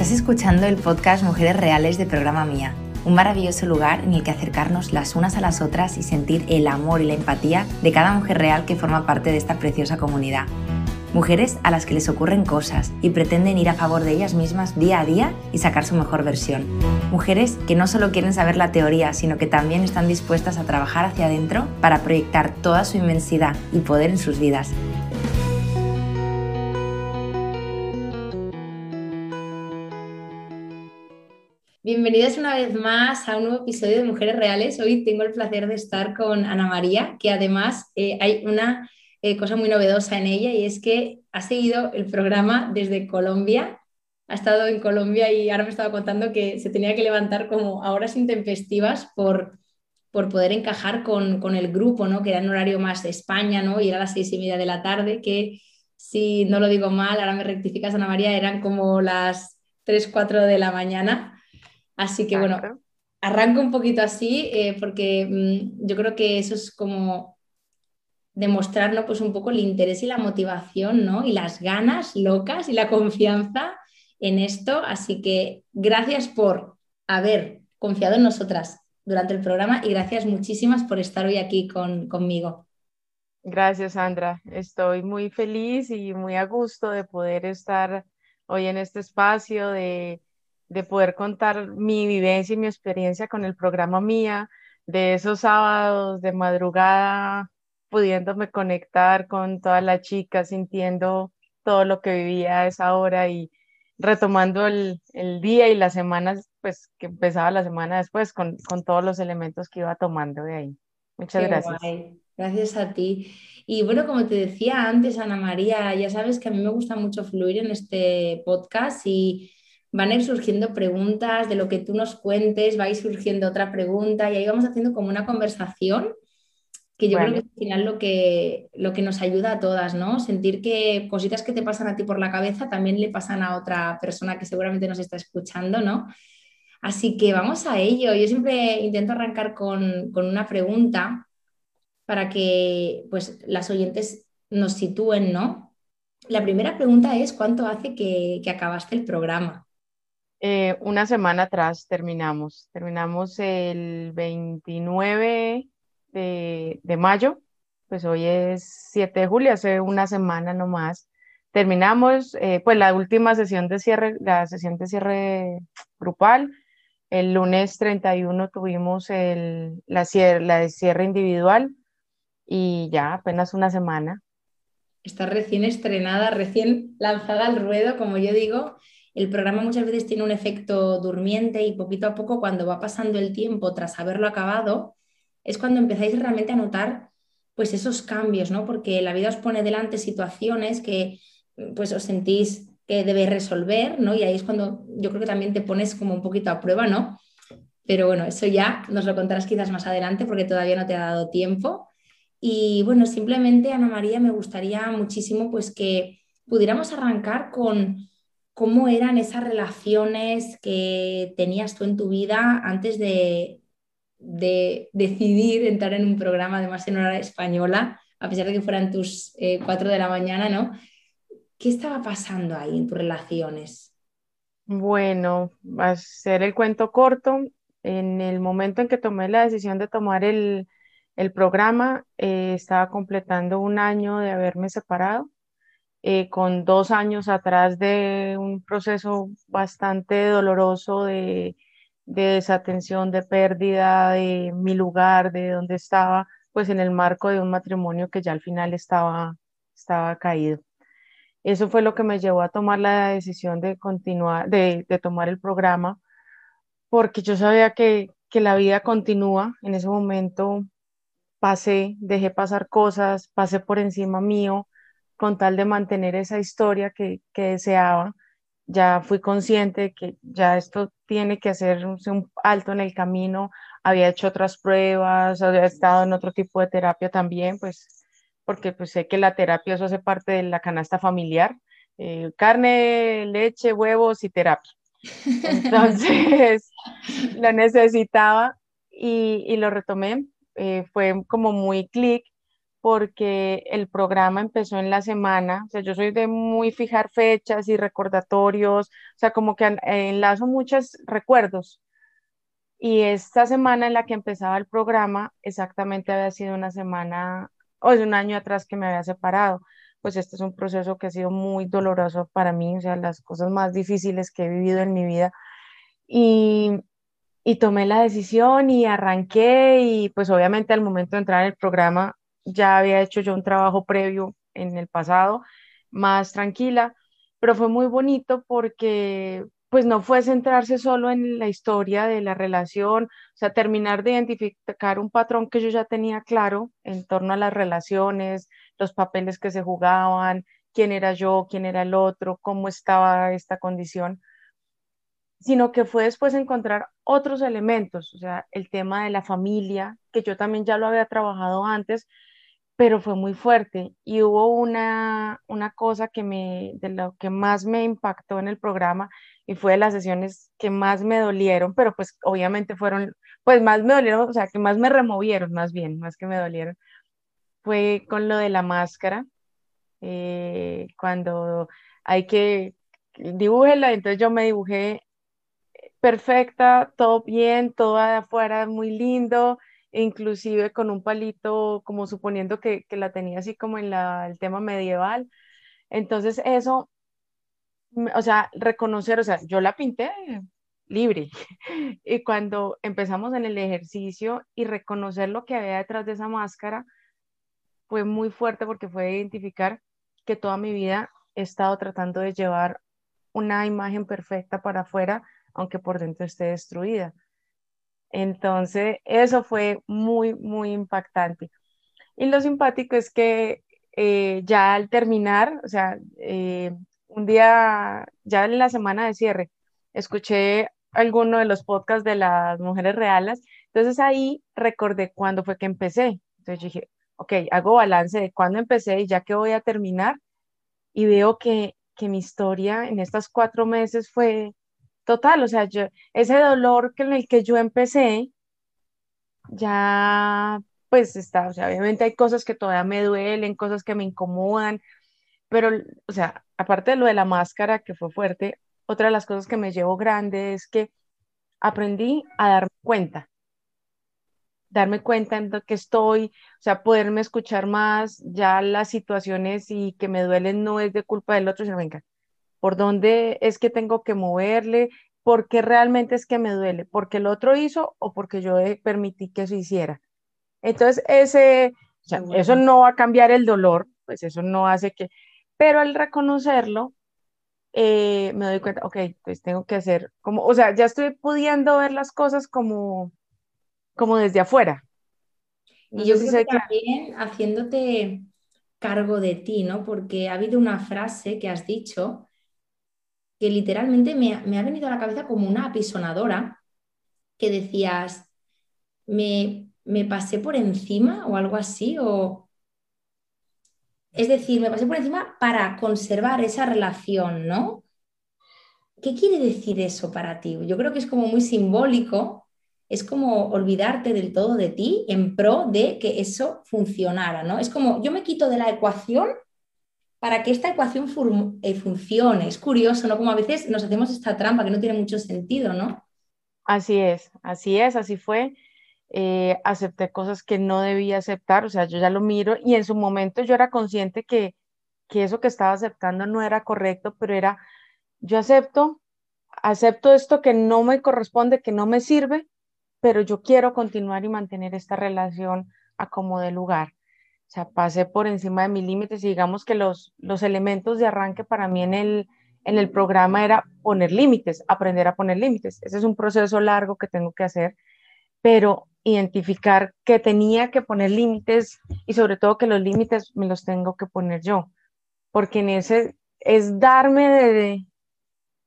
Estás escuchando el podcast Mujeres Reales de Programa Mía, un maravilloso lugar en el que acercarnos las unas a las otras y sentir el amor y la empatía de cada mujer real que forma parte de esta preciosa comunidad. Mujeres a las que les ocurren cosas y pretenden ir a favor de ellas mismas día a día y sacar su mejor versión. Mujeres que no solo quieren saber la teoría, sino que también están dispuestas a trabajar hacia adentro para proyectar toda su inmensidad y poder en sus vidas. Bienvenidas una vez más a un nuevo episodio de Mujeres Reales. Hoy tengo el placer de estar con Ana María, que además eh, hay una eh, cosa muy novedosa en ella y es que ha seguido el programa desde Colombia. Ha estado en Colombia y ahora me estaba contando que se tenía que levantar como a horas intempestivas por, por poder encajar con, con, el grupo, ¿no? que era en horario más de España ¿no? y era a las seis y media de la tarde, que si no lo digo mal, ahora me rectificas Ana María, eran como las 3, 4 de la mañana Así que bueno, arranco un poquito así eh, porque mm, yo creo que eso es como demostrar ¿no? pues un poco el interés y la motivación ¿no? y las ganas locas y la confianza en esto. Así que gracias por haber confiado en nosotras durante el programa y gracias muchísimas por estar hoy aquí con, conmigo. Gracias, Sandra. Estoy muy feliz y muy a gusto de poder estar hoy en este espacio, de de poder contar mi vivencia y mi experiencia con el programa Mía, de esos sábados de madrugada, pudiéndome conectar con todas las chicas, sintiendo todo lo que vivía a esa hora y retomando el, día y las semanas, pues que empezaba la semana después con, todos los elementos que iba tomando de ahí. Muchas gracias. Gracias a ti. Y bueno, como te decía antes, Ana María, ya sabes que a mí me gusta mucho fluir en este podcast y van a ir surgiendo preguntas, de lo que tú nos cuentes, va a ir surgiendo otra pregunta y ahí vamos haciendo como una conversación que yo creo que es al final lo que, lo que nos ayuda a todas, ¿no? Sentir que cositas que te pasan a ti por la cabeza también le pasan a otra persona que seguramente nos está escuchando, ¿no? Así que vamos a ello. Yo siempre intento arrancar con, una pregunta para que pues, las oyentes nos sitúen, ¿no? La primera pregunta es, ¿cuánto hace que, que acabaste el programa? Eh, una semana atrás terminamos. Terminamos el 29 de, mayo, pues hoy es 7 de julio, hace una semana nomás. Terminamos, eh, pues la última sesión de cierre, la sesión de cierre grupal. El lunes 31 tuvimos el, la, cierre, la de cierre individual y ya apenas una semana. Está recién estrenada, recién lanzada al ruedo, como yo digo el programa muchas veces tiene un efecto durmiente y poquito a poco cuando va pasando el tiempo tras haberlo acabado, es cuando empezáis realmente a notar pues esos cambios, ¿no? Porque la vida os pone delante situaciones que pues os sentís que debéis resolver, ¿no? Y ahí es cuando yo creo que también te pones como un poquito a prueba, ¿no? Pero bueno, eso ya nos lo contarás quizás más adelante porque todavía no te ha dado tiempo. Y bueno, simplemente, Ana María, me gustaría muchísimo pues que pudiéramos arrancar con cómo eran esas relaciones que tenías tú en tu vida antes de, decidir entrar en un programa, además en hora española, a pesar de que fueran tus eh, cuatro de la mañana, ¿no? ¿Qué estaba pasando ahí en tus relaciones? Bueno, va a ser el cuento corto. En el momento en que tomé la decisión de tomar el, programa, eh, estaba completando un año de haberme separado eh, con dos años atrás de un proceso bastante doloroso de, desatención, de pérdida de mi lugar, de donde estaba, pues en el marco de un matrimonio que ya al final estaba, estaba caído. Eso fue lo que me llevó a tomar la decisión de continuar, de, tomar el programa, porque yo sabía que, que la vida continúa. En ese momento pasé, dejé pasar cosas, pasé por encima mío, con tal de mantener esa historia que, deseaba. Ya fui consciente de que ya esto tiene que hacer un alto en el camino. Había hecho otras pruebas, había estado en otro tipo de terapia también, pues porque pues sé que la terapia eso hace parte de la canasta familiar. Eh, carne, leche, huevos y terapia. Entonces, lo necesitaba y, lo retomé. Eh, fue como muy clic porque el programa empezó en la semana, o sea, yo soy de muy fijar fechas y recordatorios, o sea, como que enlazo muchos recuerdos. Y esta semana en la que empezaba el programa, exactamente había sido una semana, o es un año atrás que me había separado. Pues este es un proceso que ha sido muy doloroso para mí, o sea, las cosas más difíciles que he vivido en mi vida. Y, y tomé la decisión y arranqué y pues obviamente al momento de entrar en el programa ya había hecho yo un trabajo previo en el pasado, más tranquila, pero fue muy bonito porque pues no fue centrarse solo en la historia de la relación, o sea, terminar de identificar un patrón que yo ya tenía claro en torno a las relaciones, los papeles que se jugaban, quién era yo, quién era el otro, cómo estaba esta condición, sino que fue después encontrar otros elementos, o sea, el tema de la familia, que yo también ya lo había trabajado antes, pero fue muy fuerte. Y hubo una, una cosa que me, de lo que más me impactó en el programa y fue de las sesiones que más me dolieron, pero pues obviamente fueron, pues más me dolieron, o sea, que más me removieron, más bien, más que me dolieron, fue con lo de la máscara, eh, cuando hay que, dibújela, entonces yo me dibujé perfecta, todo bien, todo afuera muy lindo, inclusive con un palito, como suponiendo que, la tenía así como en el tema medieval. Entonces eso, o sea, reconocer, o sea, yo la pinté libre. Y cuando empezamos en el ejercicio y reconocer lo que había detrás de esa máscara, fue muy fuerte porque fue identificar que toda mi vida he estado tratando de llevar una imagen perfecta para afuera, aunque por dentro esté destruida. Entonces, eso fue muy, muy impactante. Y lo simpático es que eh, ya al terminar, o sea, eh, un día, ya en la semana de cierre, escuché alguno de los podcasts de las mujeres reales, entonces ahí recordé cuándo fue que empecé. Entonces dije, ok, hago balance de cuándo empecé y ya que voy a terminar, y veo que, que mi historia en estos cuatro meses fue total, o sea, yo, ese dolor que en el que yo empecé, ya pues está, o sea, obviamente hay cosas que todavía me duelen, cosas que me incomodan, pero, o sea, aparte de lo de la máscara que fue fuerte, otra de las cosas que me llevo grande es que aprendí a darme cuenta, darme cuenta en lo que estoy, o sea, poderme escuchar más, ya las situaciones y que me duelen no es de culpa del otro, sino venga, por dónde es que tengo que moverle, por qué realmente es que me duele, porque el otro hizo o porque yo permití que eso hiciera. Entonces, ese, eso no va a cambiar el dolor, pues eso no hace que, pero al reconocerlo, eh, me doy cuenta, ok, pues tengo que hacer como, o sea, ya estoy pudiendo ver las cosas como, como desde afuera. y yo creo que también haciéndote cargo de ti, ¿no? Porque ha habido una frase que has dicho que literalmente me, ha venido a la cabeza como una apisonadora que decías, me, me pasé por encima o algo así, o... Es decir, me pasé por encima para conservar esa relación, ¿no? ¿Qué quiere decir eso para ti? Yo creo que es como muy simbólico, es como olvidarte del todo de ti en pro de que eso funcionara, ¿no? Es como yo me quito de la ecuación para que esta ecuación eh, funcione. Es curioso, ¿no? Como a veces nos hacemos esta trampa que no tiene mucho sentido, ¿no? Así es, así es, así fue. Eh, acepté cosas que no debía aceptar, o sea, yo ya lo miro y en su momento yo era consciente que, que eso que estaba aceptando no era correcto, pero era, yo acepto, acepto esto que no me corresponde, que no me sirve, pero yo quiero continuar y mantener esta relación a como de lugar. O sea, pasé por encima de mis límites y digamos que los, los elementos de arranque para mí en el, en el programa era poner límites, aprender a poner límites. Ese es un proceso largo que tengo que hacer, pero identificar que tenía que poner límites y sobre todo que los límites me los tengo que poner yo, porque en ese es darme de,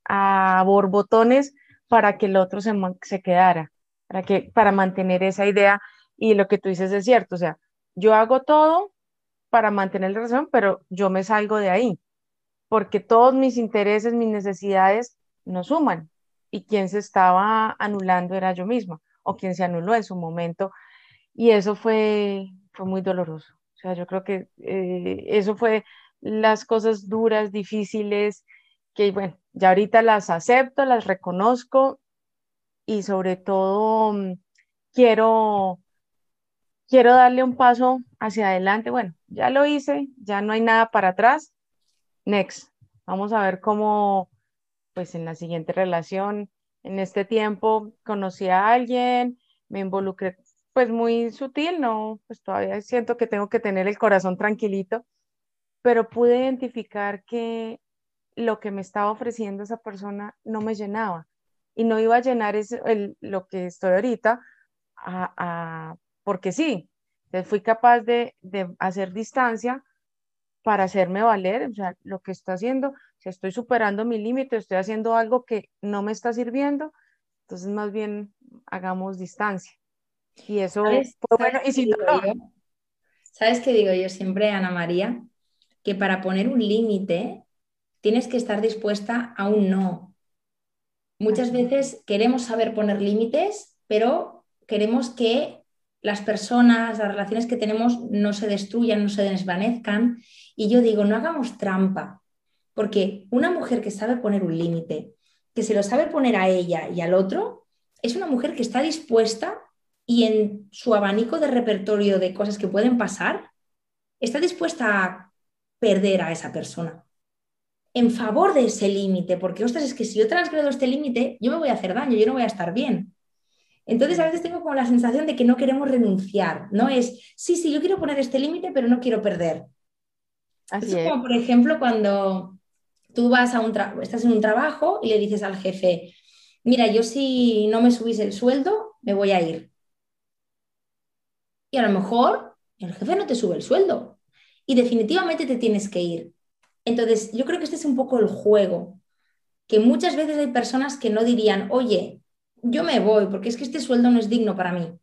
a borbotones para que el otro se, se quedara, para, que, para mantener esa idea y lo que tú dices es cierto, o sea, yo hago todo para mantener la relación, pero yo me salgo de ahí, porque todos mis intereses, mis necesidades no suman. Y quien se estaba anulando era yo misma, o quien se anuló en su momento. Y eso fue, fue muy doloroso. O sea, yo creo que eh, eso fue las cosas duras, difíciles, que bueno, ya ahorita las acepto, las reconozco y sobre todo mm, quiero, quiero darle un paso hacia adelante. Bueno, ya lo hice, ya no hay nada para atrás. Next, vamos a ver cómo, pues en la siguiente relación, en este tiempo, conocí a alguien, me involucré, pues muy sutil, no, pues todavía siento que tengo que tener el corazón tranquilito, pero pude identificar que lo que me estaba ofreciendo esa persona no me llenaba y no iba a llenar lo que estoy ahorita porque sí. Entonces fui capaz de, hacer distancia para hacerme valer, o sea, lo que está haciendo, si estoy superando mi límite, estoy haciendo algo que no me está sirviendo, entonces más bien hagamos distancia. Y eso fue bueno. Y si ¿Sabes qué digo yo siempre, Ana María? Que para poner un límite tienes que estar dispuesta a un no. Muchas veces queremos saber poner límites, pero queremos que las personas, las relaciones que tenemos no se destruyan, no se desvanezcan. Y yo digo, no hagamos trampa, porque una mujer que sabe poner un límite, que se lo sabe poner a ella y al otro, es una mujer que está dispuesta y en su abanico de repertorio de cosas que pueden pasar, está dispuesta a perder a esa persona en favor de ese límite, porque, ostras, es que si yo transgredo este límite, yo me voy a hacer daño, yo no voy a estar bien. Entonces, a veces tengo como la sensación de que no queremos renunciar, ¿no? Es, sí, sí, yo quiero poner este límite, pero no quiero perder. Así es, como, por ejemplo, cuando tú vas a un estás en un trabajo y le dices al jefe, mira, yo si no me subís el sueldo, me voy a ir. Y a lo mejor el jefe no te sube el sueldo y definitivamente te tienes que ir. Entonces, yo creo que este es un poco el juego, que muchas veces hay personas que no dirían, oye, yo me voy porque es que este sueldo no es digno para mí.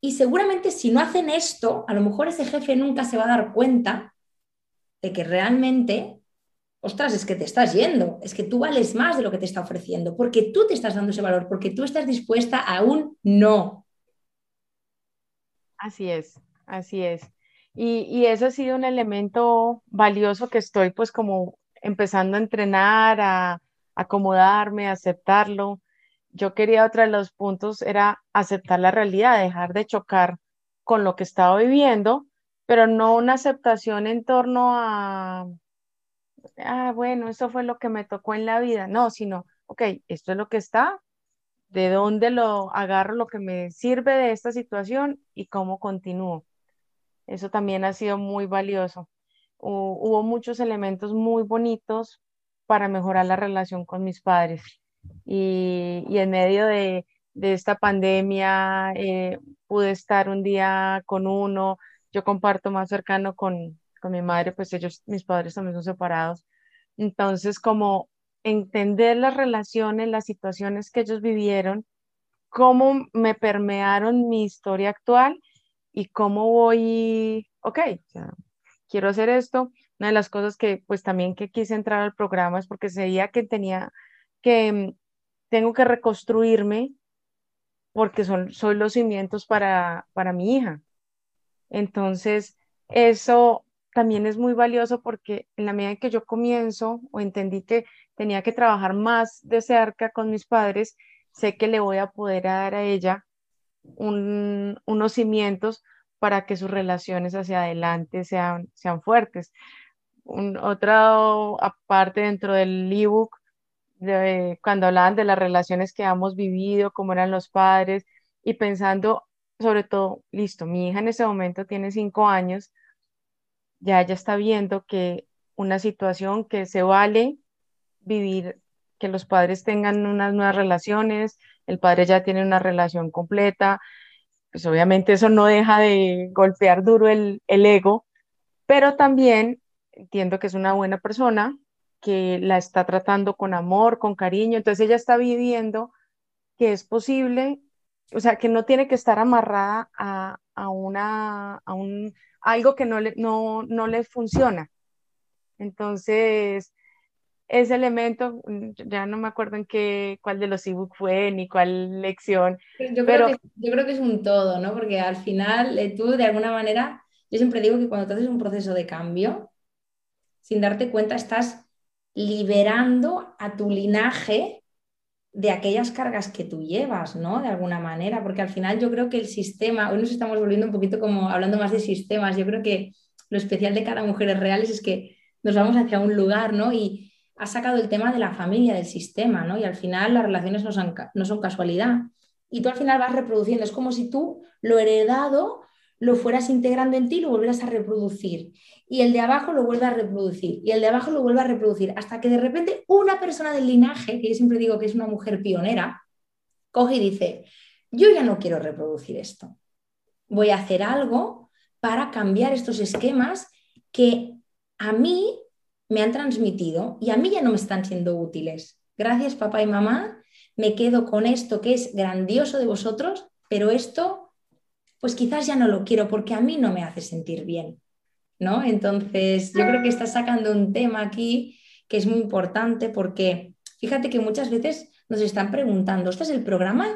Y seguramente si no hacen esto, a lo mejor ese jefe nunca se va a dar cuenta de que realmente, ostras, es que te estás yendo, es que tú vales más de lo que te está ofreciendo, porque tú te estás dando ese valor, porque tú estás dispuesta a un no. Así es, así es. Y, y eso ha sido un elemento valioso que estoy pues como empezando a entrenar, a acomodarme, a aceptarlo yo quería otro de los puntos era aceptar la realidad, dejar de chocar con lo que estaba viviendo, pero no una aceptación en torno a, ah, bueno, eso fue lo que me tocó en la vida, no, sino, ok, esto es lo que está, de dónde lo agarro, lo que me sirve de esta situación y cómo continúo. Eso también ha sido muy valioso. Hubo muchos elementos muy bonitos para mejorar la relación con mis padres y, en medio de, esta pandemia eh, pude estar un día con uno, yo comparto más cercano con, con mi madre, pues ellos, mis padres también son separados. Entonces, como entender las relaciones, las situaciones que ellos vivieron, cómo me permearon mi historia actual y cómo voy, ok, quiero hacer esto. Una de las cosas que pues también que quise entrar al programa es porque veía que tenía que tengo que reconstruirme porque son, son los cimientos para, para mi hija. Entonces, eso también es muy valioso porque en la medida que yo comienzo o entendí que tenía que trabajar más de cerca con mis padres, sé que le voy a poder dar a ella unos cimientos para que sus relaciones hacia adelante sean, sean fuertes. otra aparte dentro del ebook cuando hablaban de las relaciones que hemos vivido, cómo eran los padres, y pensando sobre todo, listo, mi hija en ese momento tiene cinco años, ya ella está viendo que una situación que se vale vivir, que los padres tengan unas nuevas relaciones, el padre ya tiene una relación completa, pues obviamente eso no deja de golpear duro el, el ego, pero también entiendo que es una buena persona, que la está tratando con amor, con cariño, entonces ella está viviendo que es posible, o sea, que no tiene que estar amarrada a, a una, a un, algo que no le, no, no le funciona. Entonces, ese elemento, mm, ya no me acuerdo en qué, cuál de los ebook fue, ni cuál lección. Yo, pero... creo que, yo creo que es un todo, ¿no? Porque al final eh, tú de alguna manera yo siempre digo que cuando te haces un proceso de cambio, sin darte cuenta, estás liberando a tu linaje de aquellas cargas que tú llevas, ¿no? De alguna manera, porque al final yo creo que el sistema, hoy nos estamos volviendo un poquito como hablando más de sistemas, yo creo que lo especial de cada mujeres reales es que nos vamos hacia un lugar, ¿no? Y ha sacado el tema de la familia, del sistema, ¿no? Y al final las relaciones no son, no son casualidad. Y tú al final vas reproduciendo, es como si tú lo heredado lo fueras integrando en ti y lo volvieras a reproducir. Y el de abajo lo vuelve a reproducir. Y el de abajo lo vuelve a reproducir. Hasta que de repente una persona del linaje, que yo siempre digo que es una mujer pionera, coge y dice, yo ya no quiero reproducir esto. Voy a hacer algo para cambiar estos esquemas que a mí me han transmitido y a mí ya no me están siendo útiles. Gracias papá y mamá, me quedo con esto que es grandioso de vosotros, pero esto pues quizás ya no lo quiero porque a mí no me hace sentir bien, ¿no? Entonces, yo creo que estás sacando un tema aquí que es muy importante porque fíjate que muchas veces nos están preguntando, ¿este es el programa?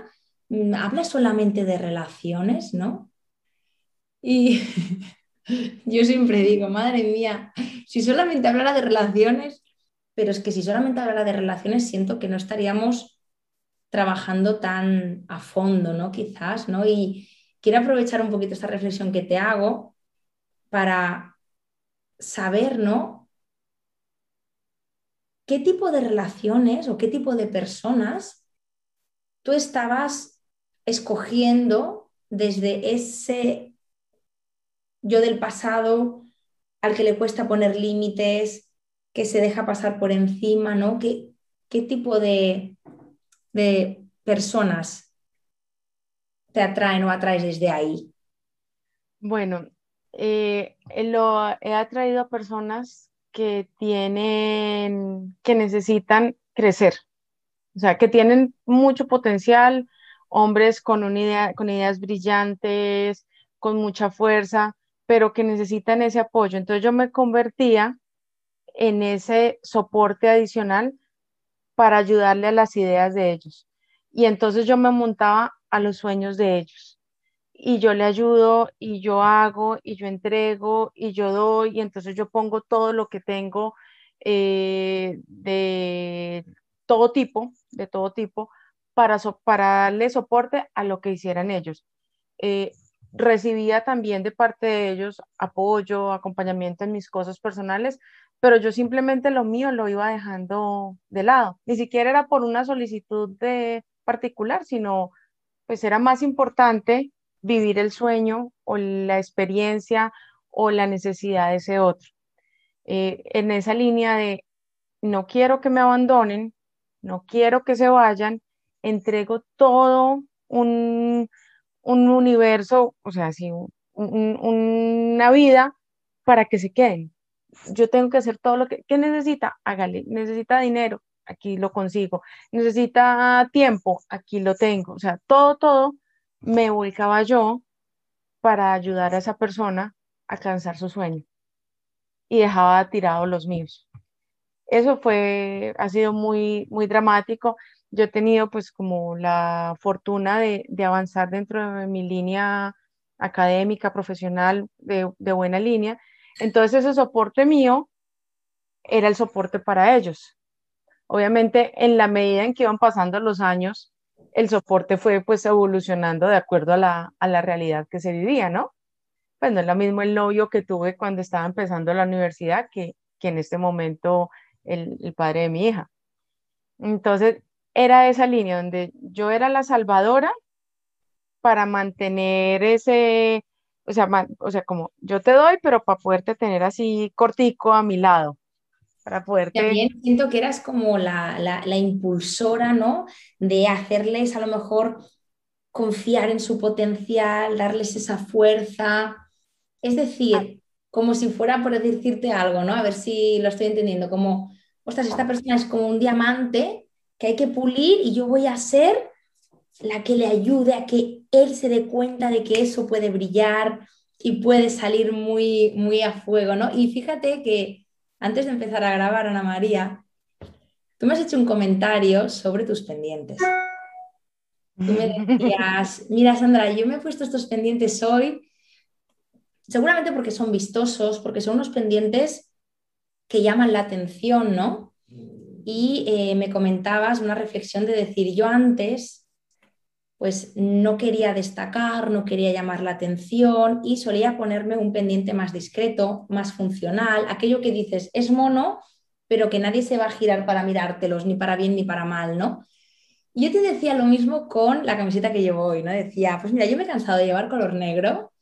Mm, ¿Habla solamente de relaciones, no? Y yo siempre digo, madre mía, si solamente hablara de relaciones, pero es que si solamente hablara de relaciones, siento que no estaríamos trabajando tan a fondo, ¿no? Quizás, ¿no? Y, quiero aprovechar un poquito esta reflexión que te hago para saber, ¿no? ¿Qué tipo de relaciones o qué tipo de personas tú estabas escogiendo desde ese yo del pasado al que le cuesta poner límites, que se deja pasar por encima, ¿no? ¿Qué, qué tipo de, de personas te atraen o atraes desde ahí? Bueno, eh, lo he atraído a personas que tienen, que necesitan crecer, o sea, que tienen mucho potencial, hombres con, una idea, con ideas brillantes, con mucha fuerza, pero que necesitan ese apoyo. Entonces yo me convertía en ese soporte adicional para ayudarle a las ideas de ellos. Y entonces yo me montaba a los sueños de ellos. Y yo le ayudo y yo hago y yo entrego y yo doy y entonces yo pongo todo lo que tengo eh, de todo tipo, de todo tipo, para, para darle soporte a lo que hicieran ellos. Eh, recibía también de parte de ellos apoyo, acompañamiento en mis cosas personales, pero yo simplemente lo mío lo iba dejando de lado. Ni siquiera era por una solicitud de particular, sino pues era más importante vivir el sueño o la experiencia o la necesidad de ese otro. Eh, en esa línea de no quiero que me abandonen, no quiero que se vayan, entrego todo un, universo, o sea, así, una vida para que se queden. Yo tengo que hacer todo lo que, ¿qué necesita, hágale, necesita dinero, aquí lo consigo. Necesita tiempo, aquí lo tengo. O sea, todo, todo me volcaba yo para ayudar a esa persona a alcanzar su sueño y dejaba tirados los míos. Eso fue, ha sido muy, muy dramático. Yo he tenido pues como la fortuna de, avanzar dentro de mi línea académica, profesional, de, de buena línea. Entonces ese soporte mío era el soporte para ellos. Obviamente, en la medida en que iban pasando los años, el soporte fue pues evolucionando de acuerdo a la, realidad que se vivía, ¿no? Pues no es lo mismo el novio que tuve cuando estaba empezando la universidad que, que en este momento el, el padre de mi hija. Entonces, era esa línea donde yo era la salvadora para mantener ese, o sea, o sea, como yo te doy, pero para poderte tener así cortico a mi lado para También siento que eras como la, la, impulsora, ¿no? De hacerles a lo mejor confiar en su potencial, darles esa fuerza. Es decir, como si fuera por decirte algo, ¿no? A ver si lo estoy entendiendo, como, ostras, esta persona es como un diamante que hay que pulir y yo voy a ser la que le ayude a que él se dé cuenta de que eso puede brillar y puede salir muy, muy a fuego, ¿no? Y fíjate que antes de empezar a grabar, Ana María, tú me has hecho un comentario sobre tus pendientes. Tú me decías, mira Sandra, yo me he puesto estos pendientes hoy seguramente porque son vistosos, porque son unos pendientes que llaman la atención, ¿no? Y eh, me comentabas una reflexión de decir, yo antes pues no quería destacar, no quería llamar la atención y solía ponerme un pendiente más discreto, más funcional, aquello que dices es mono, pero que nadie se va a girar para mirártelos, ni para bien ni para mal, ¿no? Yo te decía lo mismo con la camiseta que llevo hoy, ¿no? Decía, pues mira, yo me he cansado de llevar color negro,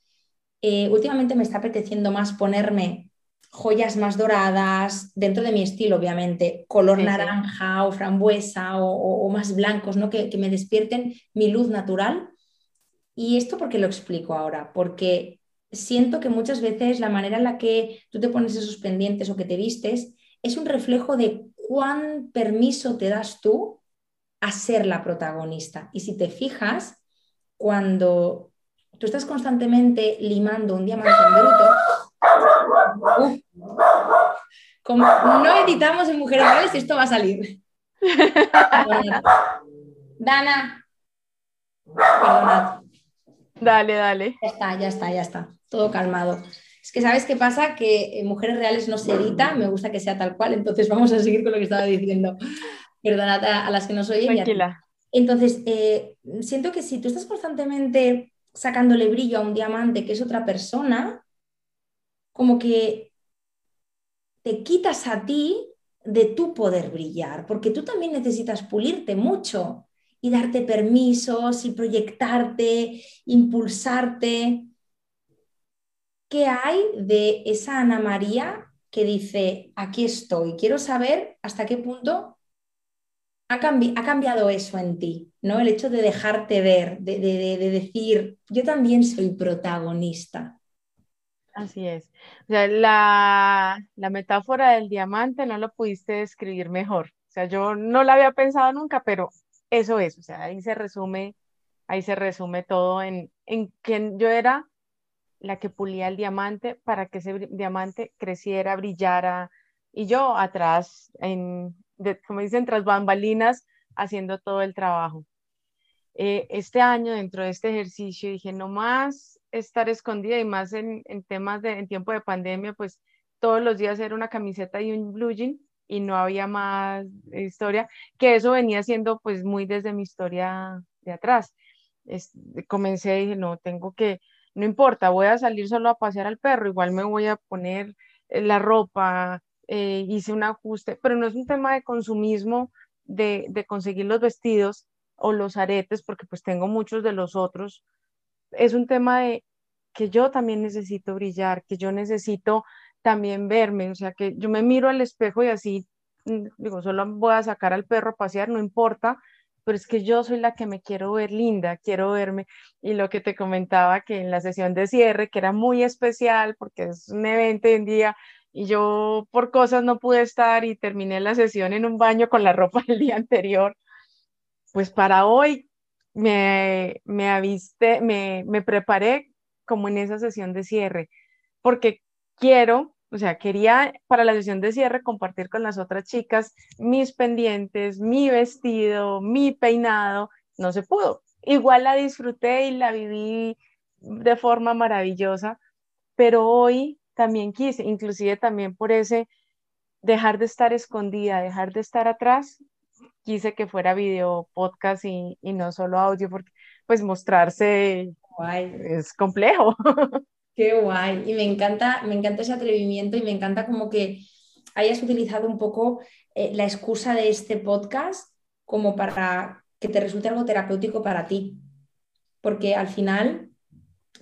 eh, últimamente me está apeteciendo más ponerme joyas más doradas, dentro de mi estilo, obviamente, color naranja o frambuesa o, más blancos, ¿no? Que, que, me despierten mi luz natural. Y esto porque lo explico ahora, porque siento que muchas veces la manera en la que tú te pones esos pendientes o que te vistes es un reflejo de cuán permiso te das tú a ser la protagonista. Y si te fijas, cuando tú estás constantemente limando un diamante en bruto, como no editamos en Mujeres Reales, esto va a salir. Dana, perdonad. Dale, dale. Ya está, ya está, ya está. Todo calmado. Es que, ¿sabes qué pasa? Que en Mujeres Reales no se edita, me gusta que sea tal cual, entonces vamos a seguir con lo que estaba diciendo. Perdonad a, las que nos oyen. Tranquila. Entonces, eh, siento que si tú estás constantemente sacándole brillo a un diamante que es otra persona, como que te quitas a ti de tu poder brillar, porque tú también necesitas pulirte mucho y darte permisos y proyectarte, impulsarte. ¿Qué hay de esa Ana María que dice, aquí estoy, quiero saber hasta qué punto ha, cambiado eso en ti, ¿no? El hecho de dejarte ver, de decir, yo también soy protagonista. Así es. O sea, la, metáfora del diamante no lo pudiste describir mejor. O sea, yo no la había pensado nunca, pero eso es. O sea, ahí se resume, ahí se resume todo en, en que yo era la que pulía el diamante para que ese diamante creciera, brillara, y yo atrás, en, como dicen, tras bambalinas, haciendo todo el trabajo. Eh, este año, dentro de este ejercicio, dije, no más estar escondida y más en, temas de en tiempo de pandemia, pues todos los días era una camiseta y un blue jean y no había más historia, que eso venía siendo pues muy desde mi historia de atrás. comencé y dije, no, tengo que, no importa, voy a salir solo a pasear al perro, igual me voy a poner eh, la ropa, eh, hice un ajuste, pero no es un tema de consumismo, de, de conseguir los vestidos o los aretes, porque pues tengo muchos de los otros es un tema de que yo también necesito brillar, que yo necesito también verme, o sea, que yo me miro al espejo y así, mm, digo, solo voy a sacar al perro a pasear, no importa, pero es que yo soy la que me quiero ver linda, quiero verme. Y lo que te comentaba que en la sesión de cierre, que era muy especial porque es un evento en día, y yo por cosas no pude estar y terminé la sesión en un baño con la ropa del día anterior, pues para hoy me, me aviste, me, me preparé como en esa sesión de cierre, porque quiero, o sea, quería para la sesión de cierre compartir con las otras chicas mis pendientes, mi vestido, mi peinado, no se pudo. Igual la disfruté y la viví de forma maravillosa, pero hoy también quise, inclusive también por ese dejar de estar escondida, dejar de estar atrás quise que fuera video, podcast y, no solo audio, porque pues mostrarse es complejo. Qué guay. Y me encanta, me encanta ese atrevimiento y me encanta como que hayas utilizado un poco eh, la excusa de este podcast como para que te resulte algo terapéutico para ti. Porque al final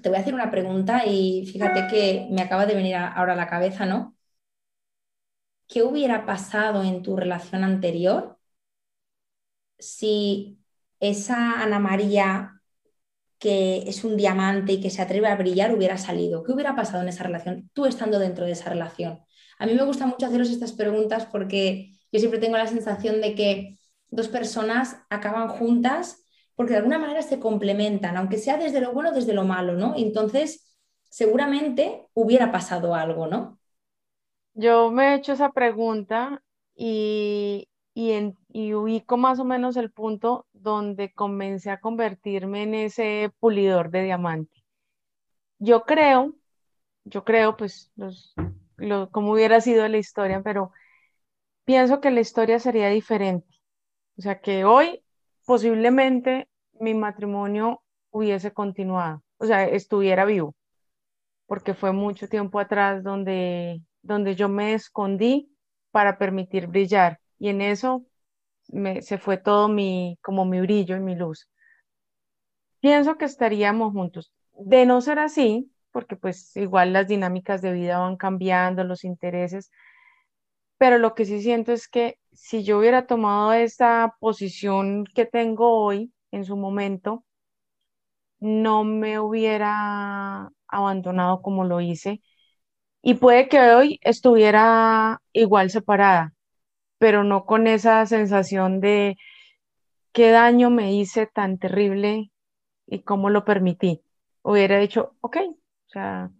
te voy a hacer una pregunta y fíjate que me acaba de venir ahora a la cabeza, ¿no? ¿Qué hubiera pasado en tu relación anterior si esa Ana María que es un diamante y que se atreve a brillar hubiera salido? ¿Qué hubiera pasado en esa relación? Tú estando dentro de esa relación. A mí me gusta mucho haceros estas preguntas porque yo siempre tengo la sensación de que dos personas acaban juntas porque de alguna manera se complementan, aunque sea desde lo bueno, desde lo malo, ¿no? Entonces, seguramente hubiera pasado algo, ¿no? Yo me he hecho esa pregunta y, y, en, y ubico más o menos el punto donde comencé a convertirme en ese pulidor de diamante. Yo creo yo creo, pues, los, lo, cómo hubiera sido la historia, pero pienso que la historia sería diferente. O sea, que hoy posiblemente mi matrimonio hubiese continuado, o sea, estuviera vivo, porque fue mucho tiempo atrás donde, donde yo me escondí para permitir brillar y en eso me, se fue todo mi, como mi brillo y mi luz. Pienso que estaríamos juntos. De no ser así, porque pues igual las dinámicas de vida van cambiando, los intereses, pero lo que sí siento es que si yo hubiera tomado esta posición que tengo hoy en su momento, no me hubiera abandonado como lo hice. Y puede que hoy estuviera igual separada, pero no con esa sensación de qué daño me hice tan terrible y cómo lo permití. Hubiera dicho, ok, o sea,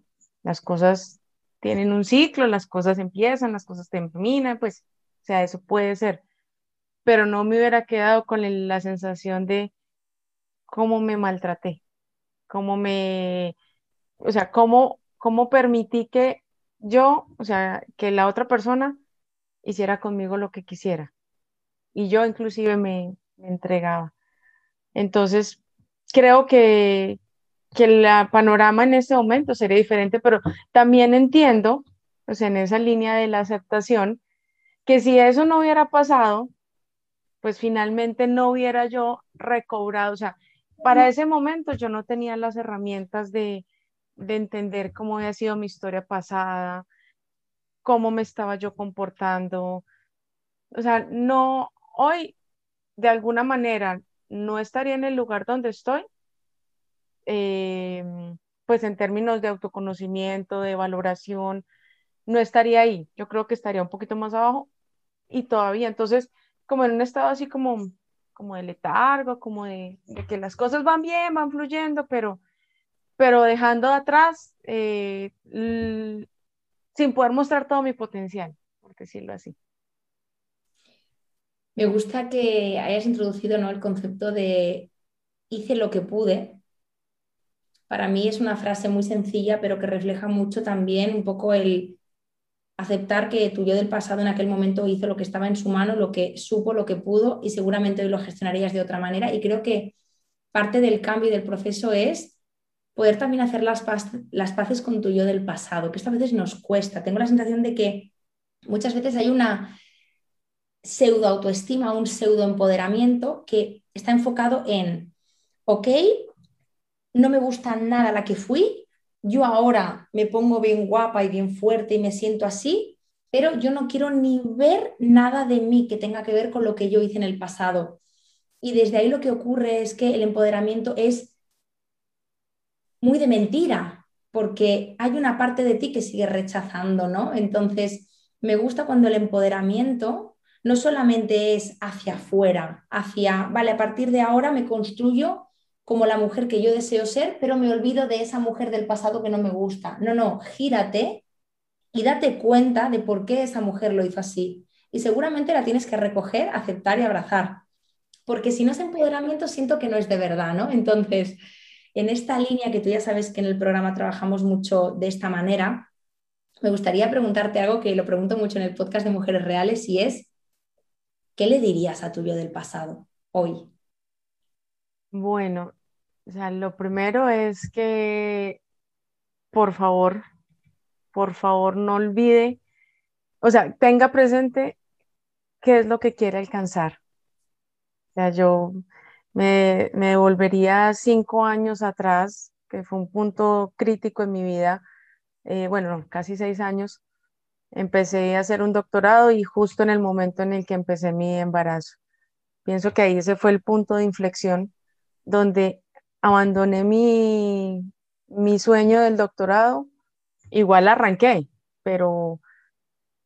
las cosas tienen un ciclo, las cosas empiezan, las cosas terminan, pues, o sea, eso puede ser. Pero no me hubiera quedado con la sensación de cómo me maltraté, cómo me, o sea, cómo, cómo permití que yo, o sea, que la otra persona hiciera conmigo lo que quisiera. Y yo inclusive me, me entregaba. Entonces, creo que, que el panorama en este momento sería diferente, pero también entiendo, pues en esa línea de la aceptación, que si eso no hubiera pasado, pues finalmente no hubiera yo recobrado, o sea, para ese momento yo no tenía las herramientas de, de entender cómo había sido mi historia pasada, cómo me estaba yo comportando. O sea, no, hoy de alguna manera no estaría en el lugar donde estoy Em, pues en términos de autoconocimiento, de valoración, no estaría ahí. Yo creo que estaría un poquito más abajo y todavía, entonces, como en un estado así como, como de letargo, como de, que las cosas van bien, van fluyendo, pero, pero dejando atrás, eh, sin poder mostrar todo mi potencial, por decirlo así. Me gusta que hayas introducido ¿no? el concepto de hice lo que pude para mí es una frase muy sencilla, pero que refleja mucho también un poco el aceptar que tu yo del pasado en aquel momento hizo lo que estaba en su mano, lo que supo, lo que pudo y seguramente hoy lo gestionarías de otra manera. Y creo que parte del cambio y del proceso es poder también hacer las, las paces con tu yo del pasado, que esta veces nos cuesta. Tengo la sensación de que muchas veces hay una pseudo autoestima, un pseudo empoderamiento que está enfocado en, ok, no me gusta nada la que fui, yo ahora me pongo bien guapa y bien fuerte y me siento así, pero yo no quiero ni ver nada de mí que tenga que ver con lo que yo hice en el pasado. Y desde ahí lo que ocurre es que el empoderamiento es muy de mentira, porque hay una parte de ti que sigue rechazando, ¿no? Entonces, me gusta cuando el empoderamiento no solamente es hacia afuera, hacia, vale, a partir de ahora me construyo como la mujer que yo deseo ser, pero me olvido de esa mujer del pasado que no me gusta. No, no, gírate y date cuenta de por qué esa mujer lo hizo así. Y seguramente la tienes que recoger, aceptar y abrazar. Porque si no es empoderamiento, siento que no es de verdad, ¿no? Entonces, en esta línea que tú ya sabes que en el programa trabajamos mucho de esta manera, me gustaría preguntarte algo que lo pregunto mucho en el podcast de Mujeres Reales y es, ¿qué le dirías a tu yo del pasado hoy? Bueno, o sea, lo primero es que, por favor, por favor, no olvide, o sea, tenga presente qué es lo que quiere alcanzar. O sea, yo me, me volvería cinco años atrás, que fue un punto crítico en mi vida, eh, bueno, casi seis años, empecé a hacer un doctorado y justo en el momento en el que empecé mi embarazo. Pienso que ahí ese fue el punto de inflexión donde abandoné mi, mi sueño del doctorado, igual arranqué, pero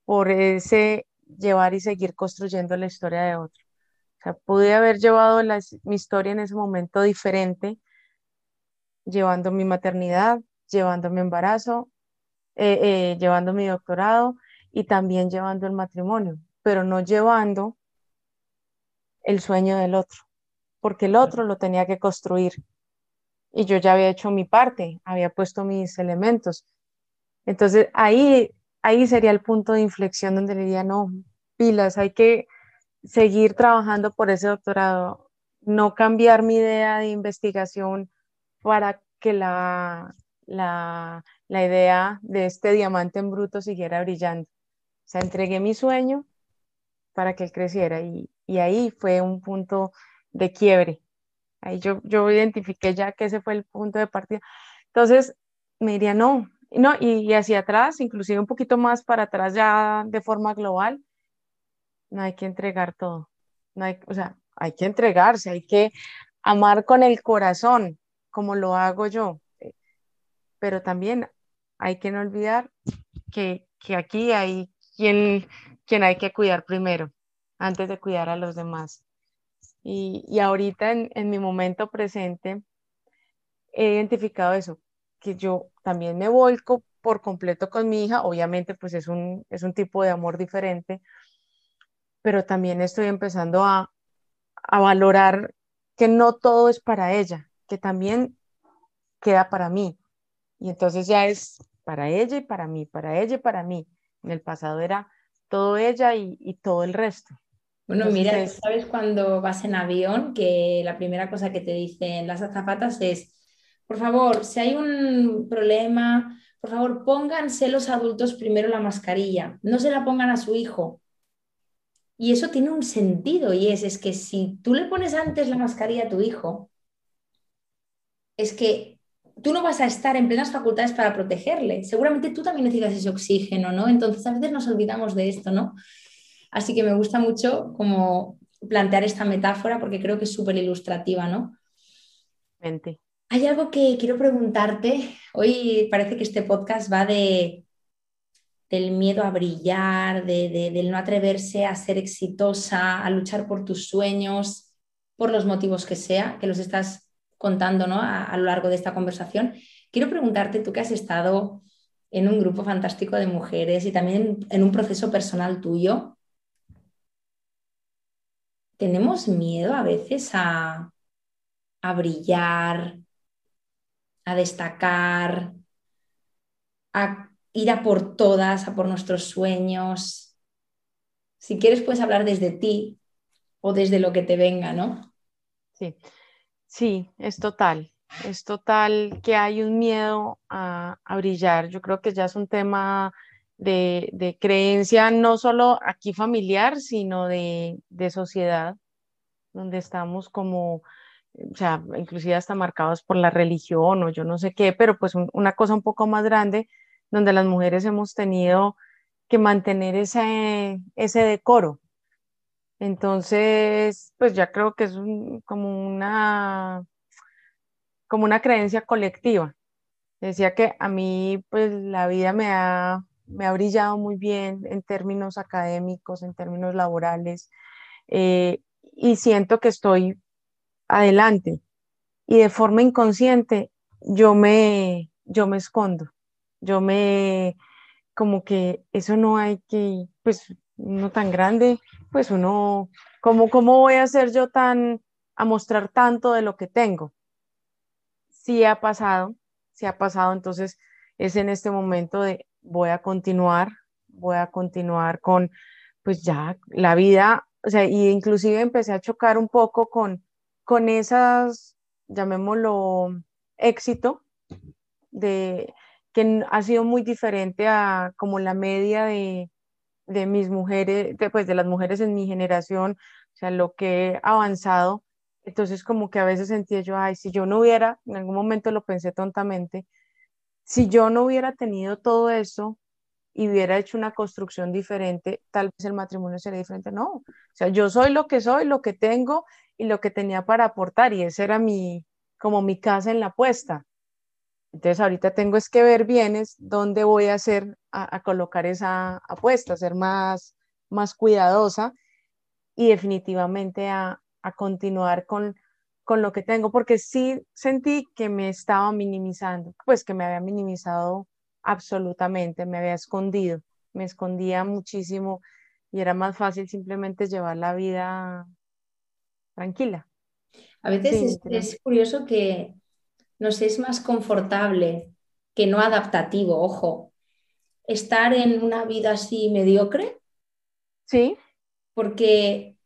por ese llevar y seguir construyendo la historia de otro. O sea, pude haber llevado mi historia en ese momento diferente, llevando mi maternidad, llevando mi embarazo, eh, eh, llevando mi doctorado y también llevando el matrimonio, pero no llevando el sueño del otro porque el otro lo tenía que construir. Y yo ya había hecho mi parte, había puesto mis elementos. Entonces ahí, ahí sería el punto de inflexión donde le diría, no, pilas, hay que seguir trabajando por ese doctorado, no cambiar mi idea de investigación para que la, la, la idea de este diamante en bruto siguiera brillando. O sea, entregué mi sueño para que él creciera y, y ahí fue un punto de quiebre. Ahí yo, yo identifiqué ya que ese fue el punto de partida. Entonces me diría, no, no, y, hacia atrás, inclusive un poquito más para atrás ya de forma global, no hay que entregar todo. No hay, o sea, hay que entregarse, hay que amar con el corazón, como lo hago yo. Pero también hay que no olvidar que, que aquí hay quien, quien hay que cuidar primero, antes de cuidar a los demás. Y, y ahorita en, en mi momento presente he identificado eso, que yo también me volco por completo con mi hija, obviamente pues es un, es un tipo de amor diferente, pero también estoy empezando a, a valorar que no todo es para ella, que también queda para mí. Y entonces ya es para ella y para mí, para ella y para mí. En el pasado era todo ella y, y todo el resto. Bueno, mira, ¿sabes cuando vas en avión que la primera cosa que te dicen las azafatas es, por favor, si hay un problema, por favor, pónganse los adultos primero la mascarilla, no se la pongan a su hijo. Y eso tiene un sentido y es, es que si tú le pones antes la mascarilla a tu hijo, es que tú no vas a estar en plenas facultades para protegerle. Seguramente tú también necesitas ese oxígeno, ¿no? Entonces a veces nos olvidamos de esto, ¿no? Así que me gusta mucho como plantear esta metáfora porque creo que es súper ilustrativa, ¿no? Hay algo que quiero preguntarte. Hoy parece que este podcast va de del miedo a brillar, de, del no atreverse a ser exitosa, a luchar por tus sueños, por los motivos que sea, que los estás contando ¿no? a, a lo largo de esta conversación. Quiero preguntarte, tú que has estado en un grupo fantástico de mujeres y también en un proceso personal tuyo, tenemos miedo a veces a, a brillar, a destacar, a ir a por todas, a por nuestros sueños. Si quieres, puedes hablar desde ti o desde lo que te venga, ¿no? Sí, sí, es total. Es total que hay un miedo a, brillar. Yo creo que ya es un tema de, creencia, no solo aquí familiar, sino de, de sociedad, donde estamos como o sea, inclusive hasta marcados por la religión o yo no sé qué, pero pues una cosa un poco más grande, donde las mujeres hemos tenido que mantener ese, ese decoro. Entonces, pues ya creo que es como una como una creencia colectiva. Decía que a mí, pues la vida me ha, me ha brillado muy bien en términos académicos, en términos laborales, eh, y siento que estoy adelante. Y de forma inconsciente yo me, yo me escondo, yo me, como que eso no hay que, pues no tan grande, pues uno, como ¿cómo voy a ser yo tan, a mostrar tanto de lo que tengo? Sí ha pasado, sí ha pasado, entonces es en este momento de voy a continuar, voy a continuar con, pues ya la vida, o sea, y inclusive empecé a chocar un poco con, con esas, llamémoslo, éxito, de, que ha sido muy diferente a como la media de, de mis mujeres, de, pues de las mujeres en mi generación, o sea, lo que he avanzado. Entonces, como que a veces sentía yo, ay, si yo no hubiera, en algún momento lo pensé tontamente, si yo no hubiera tenido todo eso y hubiera hecho una construcción diferente, tal vez el matrimonio sería diferente. No, o sea, yo soy lo que soy, lo que tengo y lo que tenía para aportar y esa era mi, como mi casa en la apuesta. Entonces ahorita tengo es que ver bien es dónde voy a hacer, a, colocar esa apuesta, a ser más, más cuidadosa y definitivamente a, a continuar con, con lo que tengo, porque sí sentí que me estaba minimizando, pues que me había minimizado absolutamente, me había escondido, me escondía muchísimo y era más fácil simplemente llevar la vida tranquila. A veces es, curioso que nos es más confortable que no adaptativo, ojo, estar en una vida así mediocre? Sí. Porque,